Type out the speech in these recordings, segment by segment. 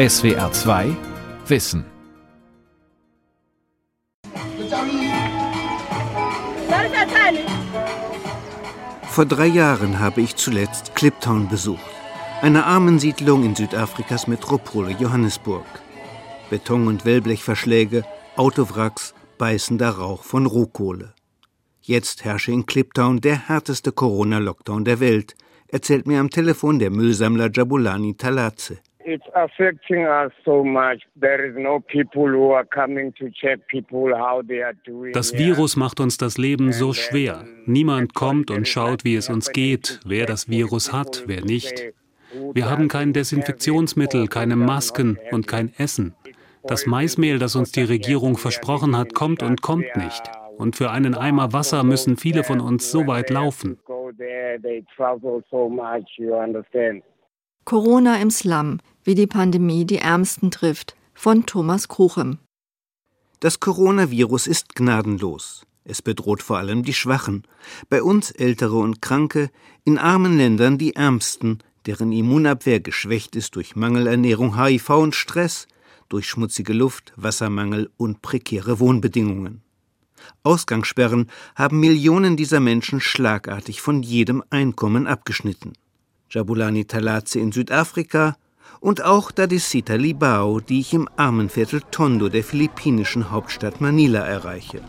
SWR 2 Wissen. Vor drei Jahren habe ich zuletzt Cliptown besucht, eine Armensiedlung in Südafrikas Metropole Johannesburg. Beton- und Wellblechverschläge, Autowracks, beißender Rauch von Rohkohle. Jetzt herrsche in Cliptown der härteste Corona-Lockdown der Welt, erzählt mir am Telefon der Müllsammler Jabulani Talatze. It's affecting us so much. There is no people who are coming to check people how they are doing. Das Virus macht uns das Leben so schwer. Niemand kommt und schaut, wie es uns geht, wer das Virus hat, wer nicht. Wir haben kein Desinfektionsmittel, keine Masken und kein Essen. Das Maismehl, das uns die Regierung versprochen hat, kommt und kommt nicht. Und für einen Eimer Wasser müssen viele von uns so weit laufen. Corona im Slum, wie die Pandemie die Ärmsten trifft, von Thomas Kruchem. Das Coronavirus ist gnadenlos. Es bedroht vor allem die Schwachen, bei uns Ältere und Kranke, in armen Ländern die Ärmsten, deren Immunabwehr geschwächt ist durch Mangelernährung, HIV und Stress, durch schmutzige Luft, Wassermangel und prekäre Wohnbedingungen. Ausgangssperren haben Millionen dieser Menschen schlagartig von jedem Einkommen abgeschnitten. Jabulani Talatze in Südafrika und auch Dadisita Libao, die ich im Armenviertel Tondo der philippinischen Hauptstadt Manila erreiche.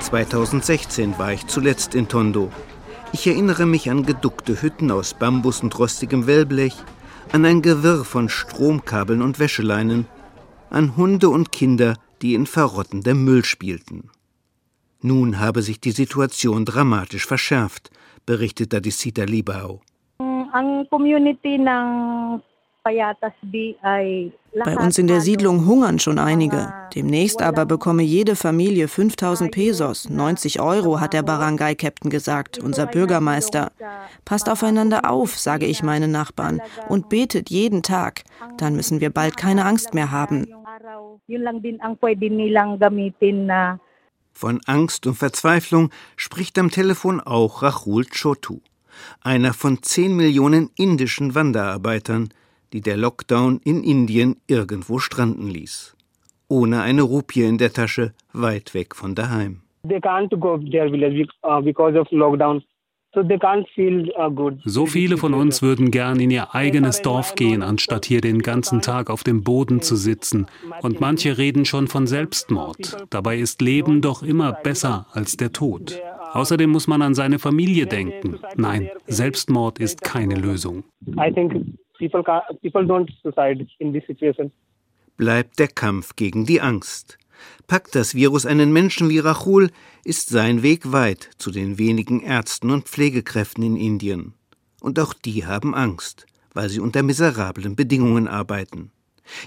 2016 war ich zuletzt in Tondo. Ich erinnere mich an geduckte Hütten aus Bambus und rostigem Wellblech, an ein Gewirr von Stromkabeln und Wäscheleinen, an Hunde und Kinder, die in verrottendem Müll spielten. Nun habe sich die Situation dramatisch verschärft, berichtet Dadisita Libao. Bei uns in der Siedlung hungern schon einige. Demnächst aber bekomme jede Familie 5000 Pesos. 90 Euro, hat der Barangay-Captain gesagt, unser Bürgermeister. Passt aufeinander auf, sage ich meinen Nachbarn, und betet jeden Tag. Dann müssen wir bald keine Angst mehr haben. Von Angst und Verzweiflung spricht am Telefon auch Rahul Chotu, einer von 10 Millionen indischen Wanderarbeitern, die der Lockdown in Indien irgendwo stranden ließ. Ohne eine Rupie in der Tasche, weit weg von daheim. They can't go their village uh, because of lockdown. So they can't feel uh, good. So viele von uns würden gern in ihr eigenes Dorf gehen, anstatt hier den ganzen Tag auf dem Boden zu sitzen. Und manche reden schon von Selbstmord. Dabei ist Leben doch immer besser als der Tod. Außerdem muss man an seine Familie denken. Nein, Selbstmord ist keine Lösung. I think people ca- people don't suicide in this situation. Bleibt der Kampf gegen die Angst. Packt das Virus einen Menschen wie Rachul, ist sein Weg weit zu den wenigen Ärzten und Pflegekräften in Indien. Und auch die haben Angst, weil sie unter miserablen Bedingungen arbeiten.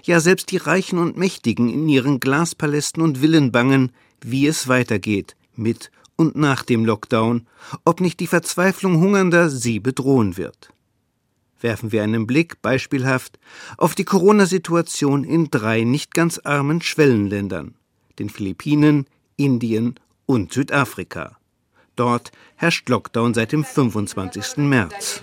Ja, selbst die Reichen und Mächtigen in ihren Glaspalästen und Villen bangen, wie es weitergeht, mit und nach dem Lockdown, ob nicht die Verzweiflung Hungernder sie bedrohen wird. Werfen wir einen Blick, beispielhaft, auf die Corona-Situation in drei nicht ganz armen Schwellenländern, den Philippinen, Indien und Südafrika. Dort herrscht Lockdown seit dem 25. März.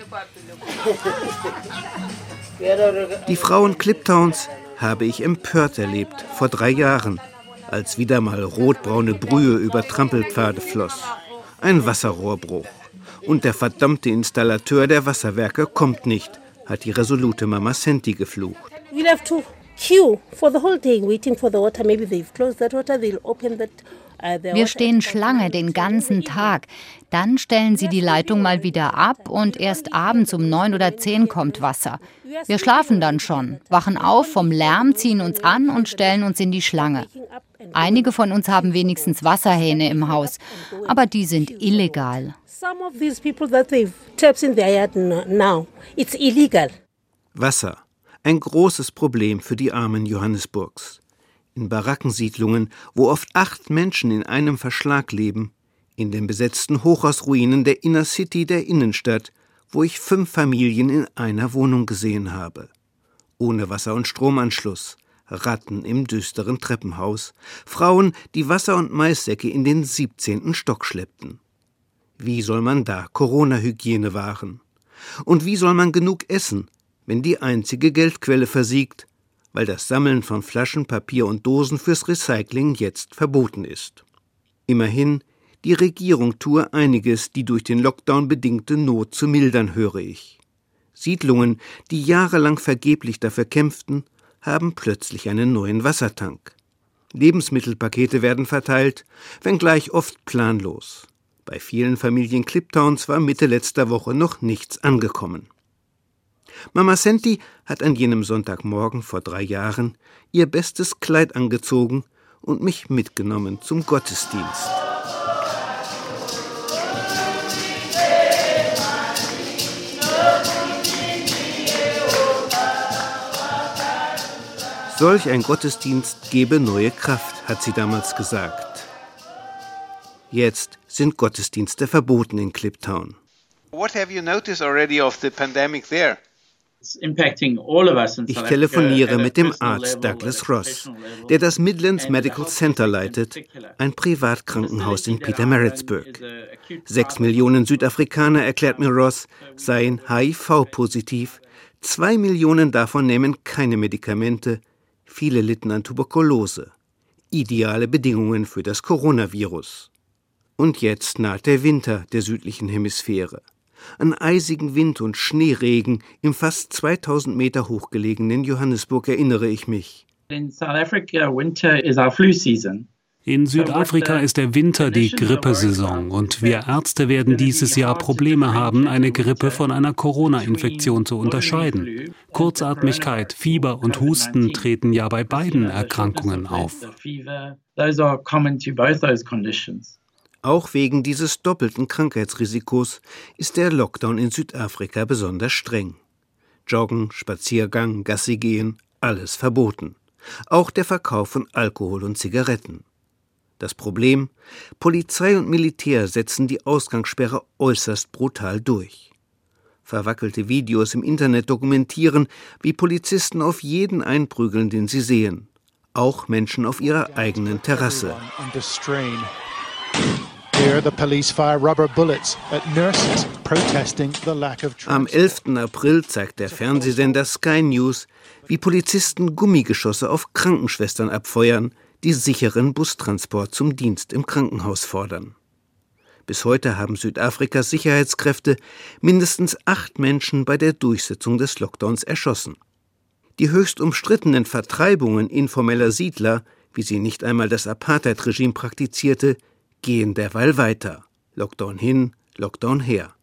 Die Frauen Cliptowns habe ich empört erlebt, vor drei Jahren, als wieder mal rotbraune Brühe über Trampelpfade floss. Ein Wasserrohrbruch. Und der verdammte Installateur der Wasserwerke kommt nicht, hat die resolute Mama Senti geflucht. Queue for the whole day waiting for the water. Maybe they've closed that water, they'll open that. uh, Wir stehen Schlange den ganzen Tag. Dann stellen sie die Leitung mal wieder ab und erst abends um neun oder zehn kommt Wasser. Wir schlafen dann schon, wachen auf vom Lärm, ziehen uns an und stellen uns in die Schlange. Einige von uns haben wenigstens Wasserhähne im Haus, aber die sind illegal. Some of these people that they've taps in their yard n- now, it's illegal. Wasser. Ein großes Problem für die Armen Johannesburgs. In Barackensiedlungen, wo oft acht Menschen in einem Verschlag leben, in den besetzten Hochhausruinen der Inner City der Innenstadt, wo ich fünf Familien in einer Wohnung gesehen habe. Ohne Wasser- und Stromanschluss, Ratten im düsteren Treppenhaus, Frauen, die Wasser und Maissäcke in den 17. Stock schleppten. Wie soll man da Corona-Hygiene wahren? Und wie soll man genug essen, wenn die einzige Geldquelle versiegt, weil das Sammeln von Flaschen, Papier und Dosen fürs Recycling jetzt verboten ist. Immerhin, die Regierung tue einiges, die durch den Lockdown bedingte Not zu mildern, höre ich. Siedlungen, die jahrelang vergeblich dafür kämpften, haben plötzlich einen neuen Wassertank. Lebensmittelpakete werden verteilt, wenngleich oft planlos. Bei vielen Familien Cliptowns war Mitte letzter Woche noch nichts angekommen. Mama Senti hat an jenem Sonntagmorgen vor drei Jahren ihr bestes Kleid angezogen und mich mitgenommen zum Gottesdienst. Solch ein Gottesdienst gebe neue Kraft, hat sie damals gesagt. Jetzt sind Gottesdienste verboten in Cliptown. What have you noticed already of the pandemic there? Ich telefoniere mit dem Arzt Douglas Ross, der das Midlands Medical Center leitet, ein Privatkrankenhaus in Petermaritzburg. Sechs Millionen Südafrikaner, erklärt mir Ross, seien HIV-positiv. Zwei Millionen davon nehmen keine Medikamente. Viele litten an Tuberkulose. Ideale Bedingungen für das Coronavirus. Und jetzt naht der Winter der südlichen Hemisphäre. An eisigen Wind und Schneeregen im fast 2000 Meter hochgelegenen Johannesburg erinnere ich mich. In Südafrika ist der Winter die Grippesaison und wir Ärzte werden dieses Jahr Probleme haben, eine Grippe von einer Corona-Infektion zu unterscheiden. Kurzatmigkeit, Fieber und Husten treten ja bei beiden Erkrankungen auf. Auch wegen dieses doppelten Krankheitsrisikos ist der Lockdown in Südafrika besonders streng. Joggen, Spaziergang, Gassi gehen, alles verboten. Auch der Verkauf von Alkohol und Zigaretten. Das Problem? Polizei und Militär setzen die Ausgangssperre äußerst brutal durch. Verwackelte Videos im Internet dokumentieren, wie Polizisten auf jeden einprügeln, den sie sehen. Auch Menschen auf ihrer eigenen Terrasse. Am 11. April zeigt der Fernsehsender Sky News, wie Polizisten Gummigeschosse auf Krankenschwestern abfeuern, die sicheren Bustransport zum Dienst im Krankenhaus fordern. Bis heute haben Südafrikas Sicherheitskräfte mindestens acht Menschen bei der Durchsetzung des Lockdowns erschossen. Die höchst umstrittenen Vertreibungen informeller Siedler, wie sie nicht einmal das Apartheid-Regime praktizierte, gehen derweil weiter. Lockdown hin, Lockdown her.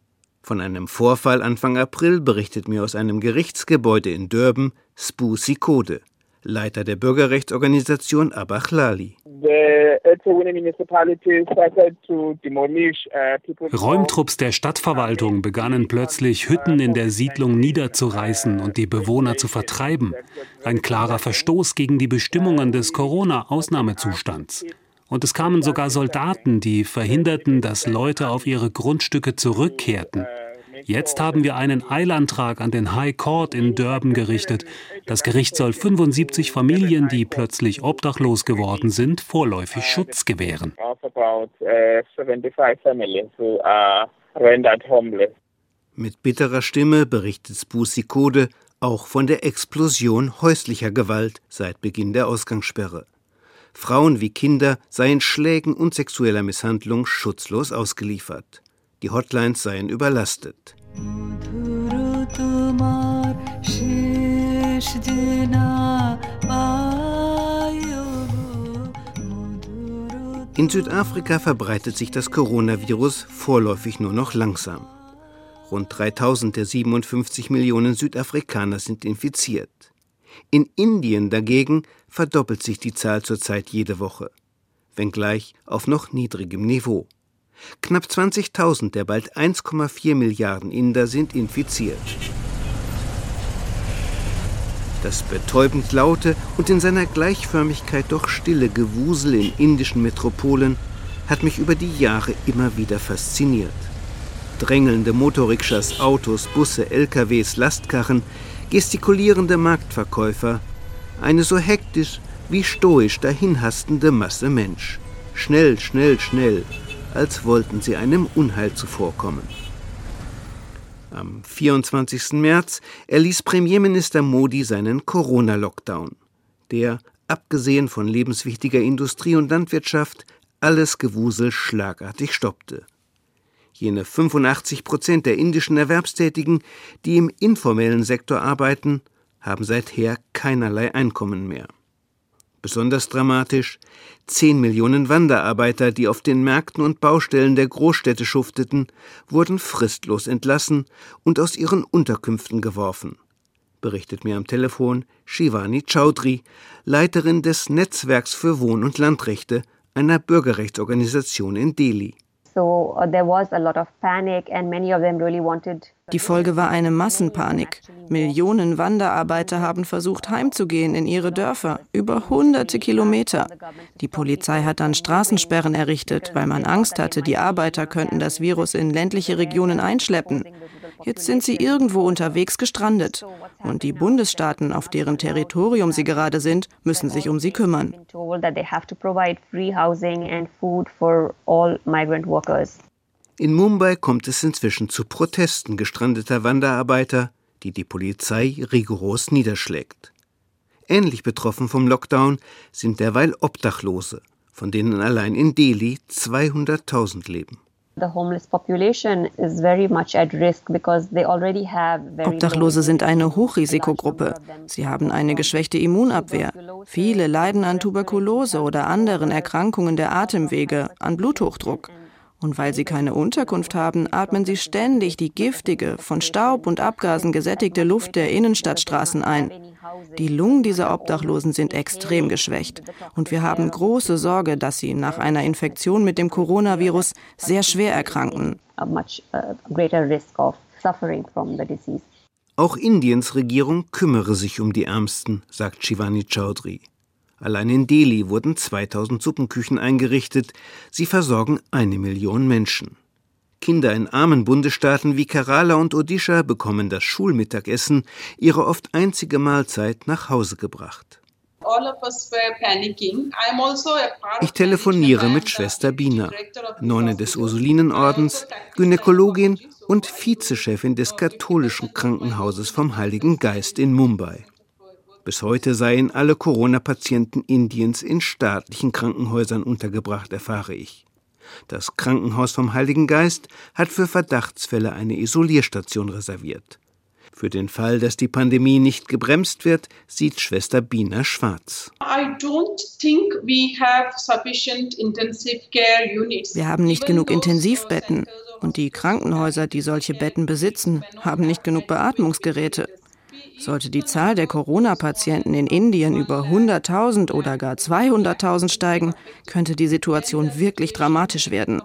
Von einem Vorfall Anfang April berichtet mir aus einem Gerichtsgebäude in Durban Spu Sikode, Leiter der Bürgerrechtsorganisation Abachlali. Räumtrupps der Stadtverwaltung begannen plötzlich Hütten in der Siedlung niederzureißen und die Bewohner zu vertreiben. Ein klarer Verstoß gegen die Bestimmungen des Corona-Ausnahmezustands. Und es kamen sogar Soldaten, die verhinderten, dass Leute auf ihre Grundstücke zurückkehrten. Jetzt haben wir einen Eilantrag an den High Court in Durban gerichtet. Das Gericht soll 75 Familien, die plötzlich obdachlos geworden sind, vorläufig Schutz gewähren. Mit bitterer Stimme berichtet Spusikode auch von der Explosion häuslicher Gewalt seit Beginn der Ausgangssperre. Frauen wie Kinder seien Schlägen und sexueller Misshandlung schutzlos ausgeliefert. Die Hotlines seien überlastet. In Südafrika verbreitet sich das Coronavirus vorläufig nur noch langsam. Rund 3000 der 57 Millionen Südafrikaner sind infiziert. In Indien dagegen verdoppelt sich die Zahl zurzeit jede Woche, wenngleich auf noch niedrigem Niveau. Knapp 20.000 der bald 1,4 Milliarden Inder sind infiziert. Das betäubend laute und in seiner Gleichförmigkeit doch stille Gewusel in indischen Metropolen hat mich über die Jahre immer wieder fasziniert. Drängelnde Motorrikschas, Autos, Busse, LKWs, Lastkarren, gestikulierende Marktverkäufer, eine so hektisch wie stoisch dahinhastende Masse Mensch. Schnell, schnell, schnell, als wollten sie einem Unheil zuvorkommen. Am 24. März erließ Premierminister Modi seinen Corona-Lockdown, der, abgesehen von lebenswichtiger Industrie und Landwirtschaft, alles Gewusel schlagartig stoppte. Jene 85 Prozent der indischen Erwerbstätigen, die im informellen Sektor arbeiten, haben seither keinerlei Einkommen mehr. Besonders dramatisch 10 Millionen Wanderarbeiter, die auf den Märkten und Baustellen der Großstädte schufteten, wurden fristlos entlassen und aus ihren Unterkünften geworfen, berichtet mir am Telefon Shivani Chaudhry, Leiterin des Netzwerks für Wohn- und Landrechte einer Bürgerrechtsorganisation in Delhi. So uh, there was a lot of panic, and many of them really wanted Die Folge war eine Massenpanik. Millionen Wanderarbeiter haben versucht, heimzugehen in ihre Dörfer, über hunderte Kilometer. Die Polizei hat dann Straßensperren errichtet, weil man Angst hatte, die Arbeiter könnten das Virus in ländliche Regionen einschleppen. Jetzt sind sie irgendwo unterwegs gestrandet. Und die Bundesstaaten, auf deren Territorium sie gerade sind, müssen sich um sie kümmern. In Mumbai kommt es inzwischen zu Protesten gestrandeter Wanderarbeiter, die die Polizei rigoros niederschlägt. Ähnlich betroffen vom Lockdown sind derweil Obdachlose, von denen allein in Delhi 200.000 leben. Obdachlose sind eine Hochrisikogruppe. Sie haben eine geschwächte Immunabwehr. Viele leiden an Tuberkulose oder anderen Erkrankungen der Atemwege, an Bluthochdruck. Und weil sie keine Unterkunft haben, atmen sie ständig die giftige, von Staub und Abgasen gesättigte Luft der Innenstadtstraßen ein. Die Lungen dieser Obdachlosen sind extrem geschwächt. Und wir haben große Sorge, dass sie nach einer Infektion mit dem Coronavirus sehr schwer erkranken. Auch Indiens Regierung kümmere sich um die Ärmsten, sagt Shivani Chaudhry. Allein in Delhi wurden 2000 Suppenküchen eingerichtet. Sie versorgen eine Million Menschen. Kinder in armen Bundesstaaten wie Kerala und Odisha bekommen das Schulmittagessen, ihre oft einzige Mahlzeit, nach Hause gebracht. Also ich telefoniere mit Schwester Bina, Nonne des Ursulinenordens, Gynäkologin und Vizechefin des katholischen Krankenhauses vom Heiligen Geist in Mumbai. Bis heute seien alle Corona-Patienten Indiens in staatlichen Krankenhäusern untergebracht, erfahre ich. Das Krankenhaus vom Heiligen Geist hat für Verdachtsfälle eine Isolierstation reserviert. Für den Fall, dass die Pandemie nicht gebremst wird, sieht Schwester Bina schwarz. Wir haben nicht genug Intensivbetten. Und die Krankenhäuser, die solche Betten besitzen, haben nicht genug Beatmungsgeräte. Sollte die Zahl der Corona-Patienten in Indien über 100.000 oder gar 200.000 steigen, könnte die Situation wirklich dramatisch werden.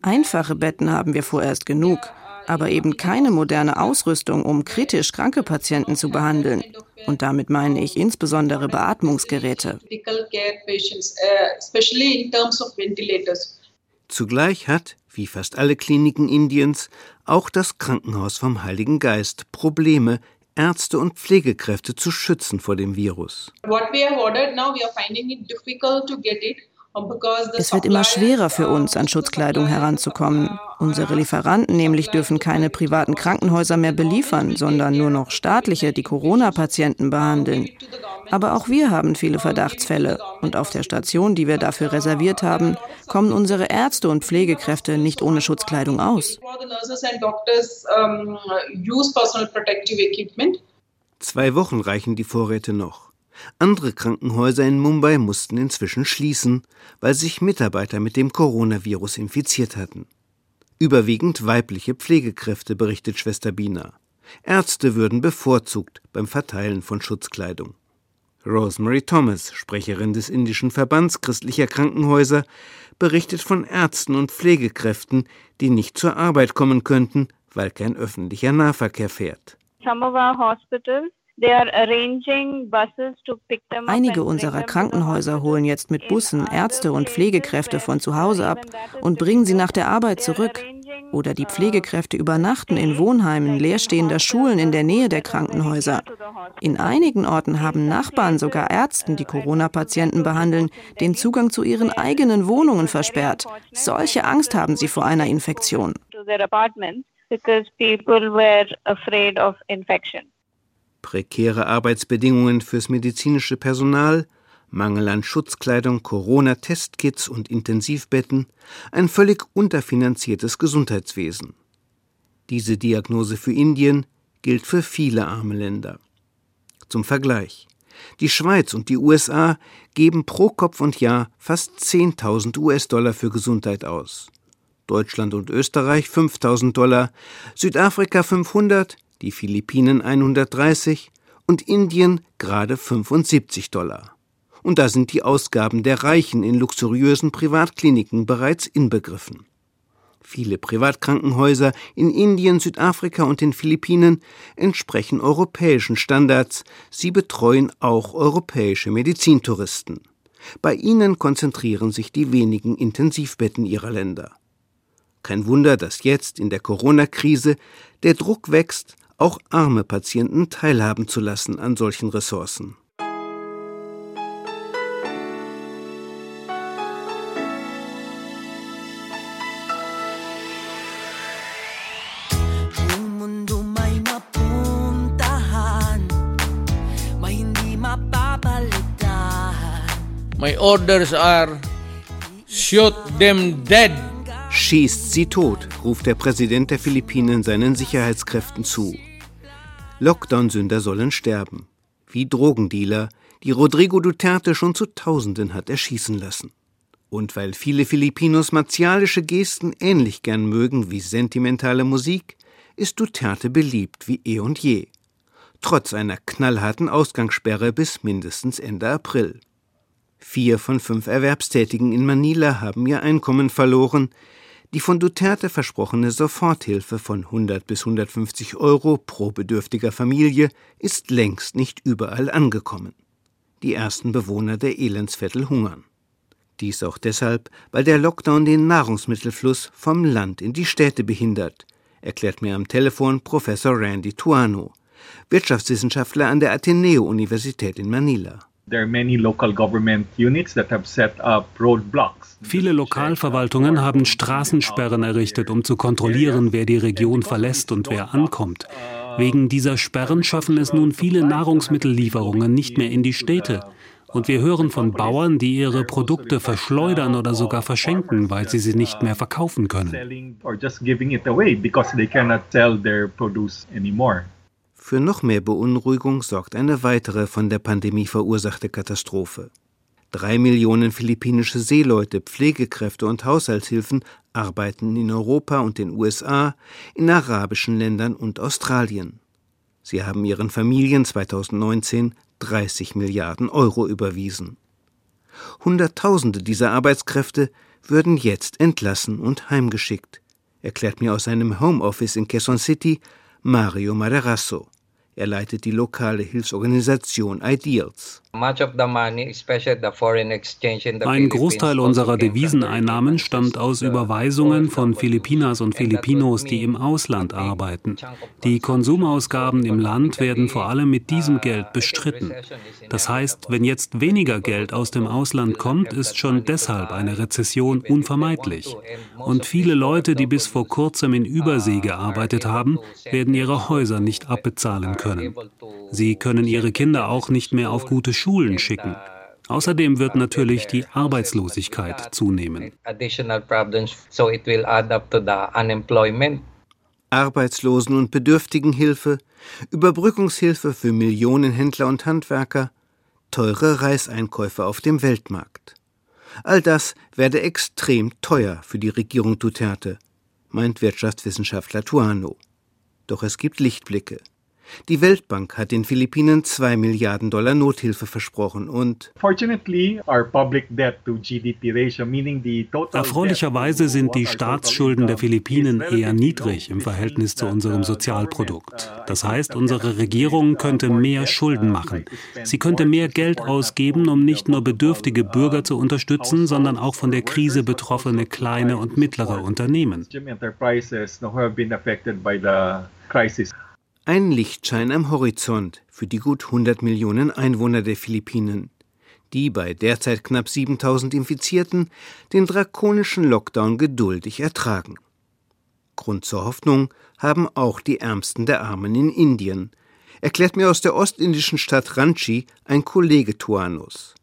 Einfache Betten haben wir vorerst genug, aber eben keine moderne Ausrüstung, um kritisch kranke Patienten zu behandeln. Und damit meine ich insbesondere Beatmungsgeräte. Zugleich hat, wie fast alle Kliniken Indiens, auch das Krankenhaus vom Heiligen Geist Probleme, Ärzte und Pflegekräfte zu schützen vor dem Virus. Es wird immer schwerer für uns, an Schutzkleidung heranzukommen. Unsere Lieferanten nämlich dürfen keine privaten Krankenhäuser mehr beliefern, sondern nur noch staatliche, die Corona-Patienten behandeln. Aber auch wir haben viele Verdachtsfälle. Und auf der Station, die wir dafür reserviert haben, kommen unsere Ärzte und Pflegekräfte nicht ohne Schutzkleidung aus. Zwei Wochen reichen die Vorräte noch. Andere Krankenhäuser in Mumbai mussten inzwischen schließen, weil sich Mitarbeiter mit dem Coronavirus infiziert hatten. Überwiegend weibliche Pflegekräfte, berichtet Schwester Bina. Ärzte würden bevorzugt beim Verteilen von Schutzkleidung. Rosemary Thomas, Sprecherin des Indischen Verbands christlicher Krankenhäuser, berichtet von Ärzten und Pflegekräften, die nicht zur Arbeit kommen könnten, weil kein öffentlicher Nahverkehr fährt. Some of our hospitals Einige unserer Krankenhäuser holen jetzt mit Bussen Ärzte und Pflegekräfte von zu Hause ab und bringen sie nach der Arbeit zurück. Oder die Pflegekräfte übernachten in Wohnheimen leerstehender Schulen in der Nähe der Krankenhäuser. In einigen Orten haben Nachbarn sogar Ärzten, die Corona-Patienten behandeln, den Zugang zu ihren eigenen Wohnungen versperrt. Solche Angst haben sie vor einer Infektion. because people were afraid of infection. Prekäre Arbeitsbedingungen fürs medizinische Personal, Mangel an Schutzkleidung, Corona-Testkits und Intensivbetten, ein völlig unterfinanziertes Gesundheitswesen. Diese Diagnose für Indien gilt für viele arme Länder. Zum Vergleich. Die Schweiz und die USA geben pro Kopf und Jahr fast 10.000 US-Dollar für Gesundheit aus. Deutschland und Österreich 5.000 Dollar, Südafrika 500, die Philippinen 130 und Indien gerade 75 Dollar. Und da sind die Ausgaben der Reichen in luxuriösen Privatkliniken bereits inbegriffen. Viele Privatkrankenhäuser in Indien, Südafrika und den Philippinen entsprechen europäischen Standards. Sie betreuen auch europäische Medizintouristen. Bei ihnen konzentrieren sich die wenigen Intensivbetten ihrer Länder. Kein Wunder, dass jetzt in der Corona-Krise der Druck wächst, auch arme Patienten teilhaben zu lassen an solchen Ressourcen. My orders are shoot them dead. Schießt sie tot, ruft der Präsident der Philippinen seinen Sicherheitskräften zu. Lockdown-Sünder sollen sterben, wie Drogendealer, die Rodrigo Duterte schon zu Tausenden hat erschießen lassen. Und weil viele Filipinos martialische Gesten ähnlich gern mögen wie sentimentale Musik, ist Duterte beliebt wie eh und je. Trotz einer knallharten Ausgangssperre bis mindestens Ende April. Vier von fünf Erwerbstätigen in Manila haben ihr Einkommen verloren. Die von Duterte versprochene Soforthilfe von 100 bis 150 Euro pro bedürftiger Familie ist längst nicht überall angekommen. Die ersten Bewohner der Elendsviertel hungern. Dies auch deshalb, weil der Lockdown den Nahrungsmittelfluss vom Land in die Städte behindert, erklärt mir am Telefon Professor Randy Tuano, Wirtschaftswissenschaftler an der Ateneo-Universität in Manila. Viele Lokalverwaltungen haben Straßensperren errichtet, um zu kontrollieren, wer die Region verlässt und wer ankommt. Wegen dieser Sperren schaffen es nun viele Nahrungsmittellieferungen nicht mehr in die Städte. Und wir hören von Bauern, die ihre Produkte verschleudern oder sogar verschenken, weil sie sie nicht mehr verkaufen können. Für noch mehr Beunruhigung sorgt eine weitere von der Pandemie verursachte Katastrophe. Drei Millionen philippinische Seeleute, Pflegekräfte und Haushaltshilfen arbeiten in Europa und den USA, in arabischen Ländern und Australien. Sie haben ihren Familien 2019 30 Milliarden Euro überwiesen. Hunderttausende dieser Arbeitskräfte würden jetzt entlassen und heimgeschickt, erklärt mir aus seinem Homeoffice in Quezon City Mario Maderasso. Er leitet die lokale Hilfsorganisation Ideals. Ein Großteil also unserer Deviseneinnahmen stammt aus Überweisungen von Filipinas und Filipinos, die im Ausland arbeiten. Die Konsumausgaben im Land werden vor allem mit diesem Geld bestritten. Das heißt, wenn jetzt weniger Geld aus dem Ausland kommt, ist schon deshalb eine Rezession unvermeidlich. Und viele Leute, die bis vor kurzem in Übersee gearbeitet haben, werden ihre Häuser nicht abbezahlen können. Sie können ihre Kinder auch nicht mehr auf gute Schulen schicken. Außerdem wird natürlich die Arbeitslosigkeit zunehmen. Arbeitslosen- und Bedürftigenhilfe, Überbrückungshilfe für Millionen Händler und Handwerker, teure Reiseinkäufe auf dem Weltmarkt. All das werde extrem teuer für die Regierung Duterte, meint Wirtschaftswissenschaftler Tuano. Doch es gibt Lichtblicke. Die Weltbank hat den Philippinen 2 Milliarden Dollar Nothilfe versprochen und Erfreulicherweise sind die Staatsschulden der Philippinen eher niedrig im Verhältnis zu unserem Sozialprodukt. Das heißt, unsere Regierung könnte mehr Schulden machen. Sie könnte mehr Geld ausgeben, um nicht nur bedürftige Bürger zu unterstützen, sondern auch von der Krise betroffene kleine und mittlere Unternehmen. Ein Lichtschein am Horizont für die gut 100 Millionen Einwohner der Philippinen, die bei derzeit knapp 7000 Infizierten den drakonischen Lockdown geduldig ertragen. Grund zur Hoffnung haben auch die Ärmsten der Armen in Indien, erklärt mir aus der ostindischen Stadt Ranchi ein Kollege Tuanus.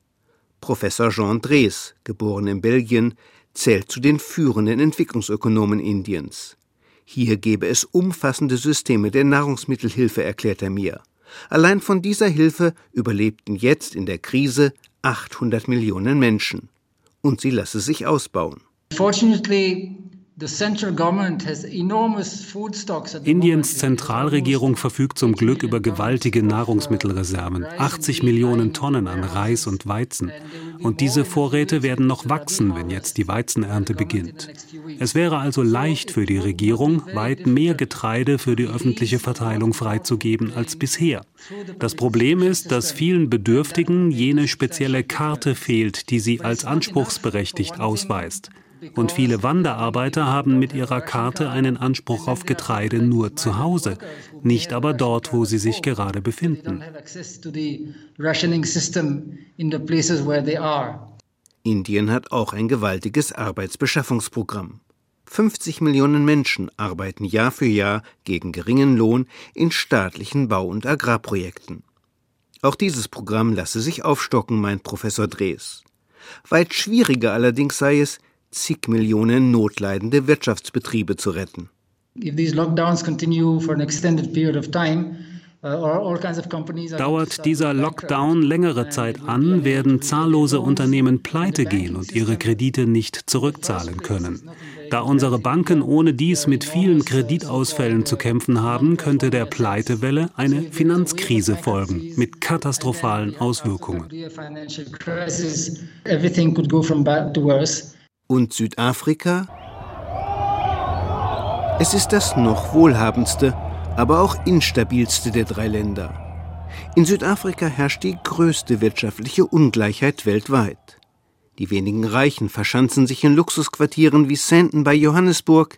Professor Jean Drees, geboren in Belgien, zählt zu den führenden Entwicklungsökonomen Indiens. Hier gebe es umfassende Systeme der Nahrungsmittelhilfe, erklärt er mir. Allein von dieser Hilfe überlebten jetzt in der Krise 800 Millionen Menschen. Und sie lasse sich ausbauen. Fortunately, Indiens Zentralregierung verfügt zum Glück über gewaltige Nahrungsmittelreserven, 80 Millionen Tonnen an Reis und Weizen. Und diese Vorräte werden noch wachsen, wenn jetzt die Weizenernte beginnt. Es wäre also leicht für die Regierung, weit mehr Getreide für die öffentliche Verteilung freizugeben als bisher. Das Problem ist, dass vielen Bedürftigen jene spezielle Karte fehlt, die sie als anspruchsberechtigt ausweist. Und viele Wanderarbeiter haben mit ihrer Karte einen Anspruch auf Getreide nur zu Hause, nicht aber dort, wo sie sich gerade befinden. Indien hat auch ein gewaltiges Arbeitsbeschaffungsprogramm. 50 Millionen Menschen arbeiten Jahr für Jahr gegen geringen Lohn in staatlichen Bau- und Agrarprojekten. Auch dieses Programm lasse sich aufstocken, meint Professor Drees. Weit schwieriger allerdings sei es, zig Millionen notleidende Wirtschaftsbetriebe zu retten. Uh, Dauert dieser Lockdown längere Zeit an, werden zahllose Unternehmen pleite gehen und ihre Kredite nicht zurückzahlen können. Da unsere Banken ohne dies mit vielen Kreditausfällen zu kämpfen haben, könnte der Pleitewelle eine Finanzkrise folgen mit katastrophalen Auswirkungen. Und Südafrika? Es ist das noch wohlhabendste, aber auch instabilste der drei Länder. In Südafrika herrscht die größte wirtschaftliche Ungleichheit weltweit. Die wenigen Reichen verschanzen sich in Luxusquartieren wie Sandton bei Johannesburg,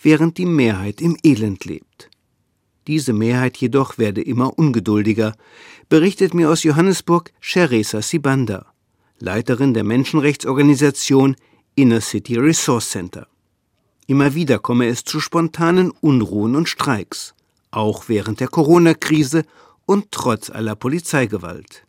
während die Mehrheit im Elend lebt. Diese Mehrheit jedoch werde immer ungeduldiger, berichtet mir aus Johannesburg Sheresa Sibanda, Leiterin der Menschenrechtsorganisation Inner City Resource Center. Immer wieder komme es zu spontanen Unruhen und Streiks, auch während der Corona-Krise und trotz aller Polizeigewalt.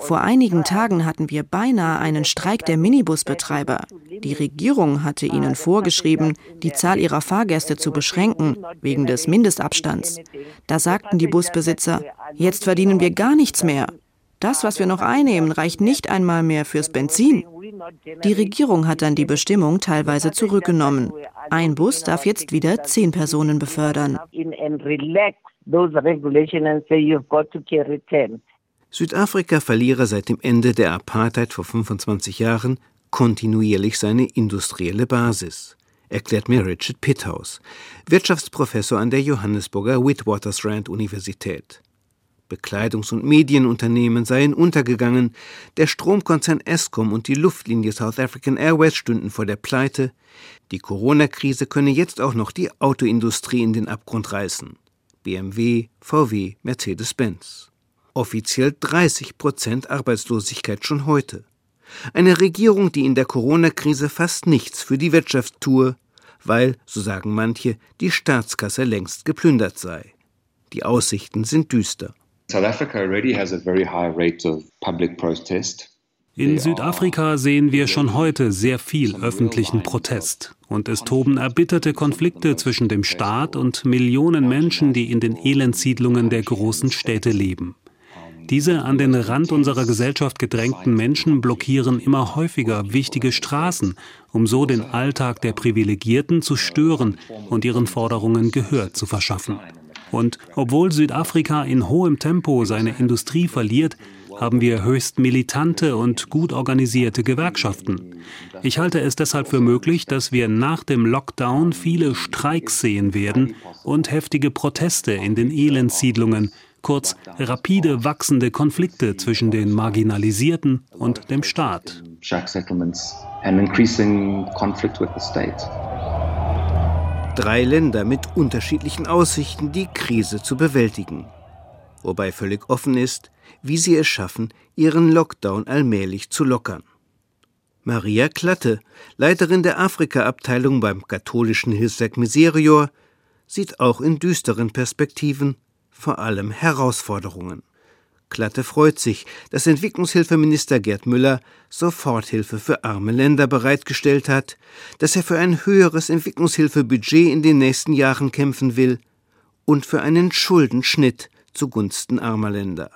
Vor einigen Tagen hatten wir beinahe einen Streik der Minibusbetreiber. Die Regierung hatte ihnen vorgeschrieben, die Zahl ihrer Fahrgäste zu beschränken, wegen des Mindestabstands. Da sagten die Busbesitzer, jetzt verdienen wir gar nichts mehr. Das, was wir noch einnehmen, reicht nicht einmal mehr fürs Benzin. Die Regierung hat dann die Bestimmung teilweise zurückgenommen. Ein Bus darf jetzt wieder zehn Personen befördern. Südafrika verliere seit dem Ende der Apartheid vor 25 Jahren kontinuierlich seine industrielle Basis, erklärt mir Richard Pitthaus, Wirtschaftsprofessor an der Johannesburger Witwatersrand Universität. Bekleidungs- und Medienunternehmen seien untergegangen, der Stromkonzern Eskom und die Luftlinie South African Airways stünden vor der Pleite, die Corona-Krise könne jetzt auch noch die Autoindustrie in den Abgrund reißen. BMW, VW, Mercedes-Benz. Offiziell 30 Prozent Arbeitslosigkeit schon heute. Eine Regierung, die in der Corona-Krise fast nichts für die Wirtschaft tue, weil, so sagen manche, die Staatskasse längst geplündert sei. Die Aussichten sind düster. South Africa already has a very high rate of public protest. In Südafrika sehen wir schon heute sehr viel öffentlichen Protest. Und es toben erbitterte Konflikte zwischen dem Staat und Millionen Menschen, die in den Elendsiedlungen der großen Städte leben. Diese an den Rand unserer Gesellschaft gedrängten Menschen blockieren immer häufiger wichtige Straßen, um so den Alltag der Privilegierten zu stören und ihren Forderungen Gehör zu verschaffen. Und obwohl Südafrika in hohem Tempo seine Industrie verliert, haben wir höchst militante und gut organisierte Gewerkschaften. Ich halte es deshalb für möglich, dass wir nach dem Lockdown viele Streiks sehen werden und heftige Proteste in den Elendsiedlungen, kurz rapide wachsende Konflikte zwischen den Marginalisierten und dem Staat. Drei Länder mit unterschiedlichen Aussichten, die Krise zu bewältigen. Wobei völlig offen ist, wie sie es schaffen, ihren Lockdown allmählich zu lockern. Maria Klatte, Leiterin der Afrika-Abteilung beim katholischen Hilfswerk Miserior, sieht auch in düsteren Perspektiven vor allem Herausforderungen. Klatte freut sich, dass Entwicklungshilfeminister Gerd Müller Soforthilfe für arme Länder bereitgestellt hat, dass er für ein höheres Entwicklungshilfebudget in den nächsten Jahren kämpfen will und für einen Schuldenschnitt zugunsten armer Länder.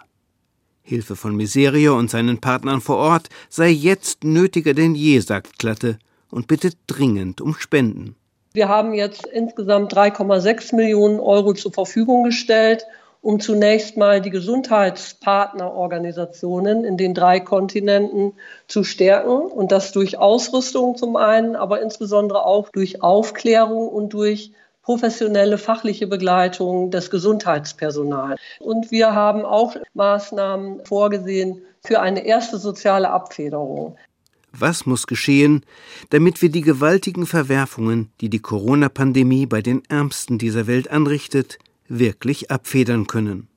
Hilfe von Miserio und seinen Partnern vor Ort sei jetzt nötiger denn je, sagt Klatte und bittet dringend um Spenden. Wir haben jetzt insgesamt 3,6 Millionen Euro zur Verfügung gestellt um zunächst mal die Gesundheitspartnerorganisationen in den drei Kontinenten zu stärken und das durch Ausrüstung zum einen, aber insbesondere auch durch Aufklärung und durch professionelle fachliche Begleitung des Gesundheitspersonals. Und wir haben auch Maßnahmen vorgesehen für eine erste soziale Abfederung. Was muss geschehen, damit wir die gewaltigen Verwerfungen, die die Corona-Pandemie bei den Ärmsten dieser Welt anrichtet, wirklich abfedern können?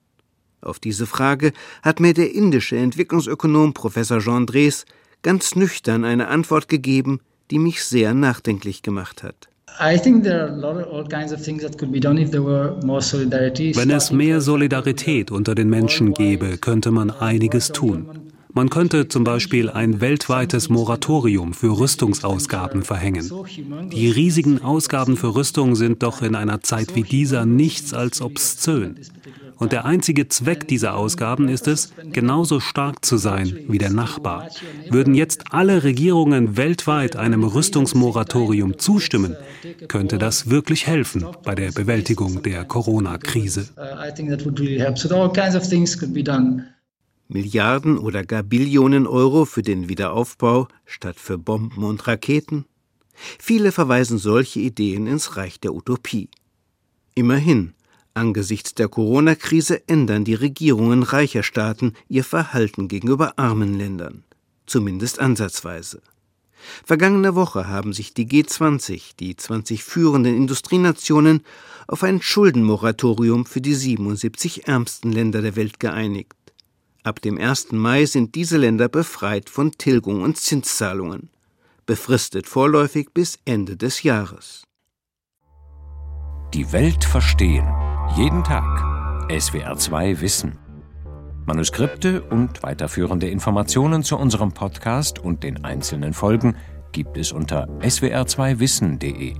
Auf diese Frage hat mir der indische Entwicklungsökonom Professor Jean Drees ganz nüchtern eine Antwort gegeben, die mich sehr nachdenklich gemacht hat. Wenn es mehr Solidarität unter den Menschen gäbe, könnte man einiges tun. Man könnte zum Beispiel ein weltweites Moratorium für Rüstungsausgaben verhängen. Die riesigen Ausgaben für Rüstung sind doch in einer Zeit wie dieser nichts als obszön. Und der einzige Zweck dieser Ausgaben ist es, genauso stark zu sein wie der Nachbar. Würden jetzt alle Regierungen weltweit einem Rüstungsmoratorium zustimmen, könnte das wirklich helfen bei der Bewältigung der Corona-Krise. Milliarden oder gar Billionen Euro für den Wiederaufbau statt für Bomben und Raketen? Viele verweisen solche Ideen ins Reich der Utopie. Immerhin, angesichts der Corona-Krise ändern die Regierungen reicher Staaten ihr Verhalten gegenüber armen Ländern, zumindest ansatzweise. Vergangene Woche haben sich die G20, die 20 führenden Industrienationen, auf ein Schuldenmoratorium für die 77 ärmsten Länder der Welt geeinigt. Ab dem 1. Mai sind diese Länder befreit von Tilgung und Zinszahlungen, befristet vorläufig bis Ende des Jahres. Die Welt verstehen. Jeden Tag. SWR2 Wissen. Manuskripte und weiterführende Informationen zu unserem Podcast und den einzelnen Folgen gibt es unter swr2wissen.de.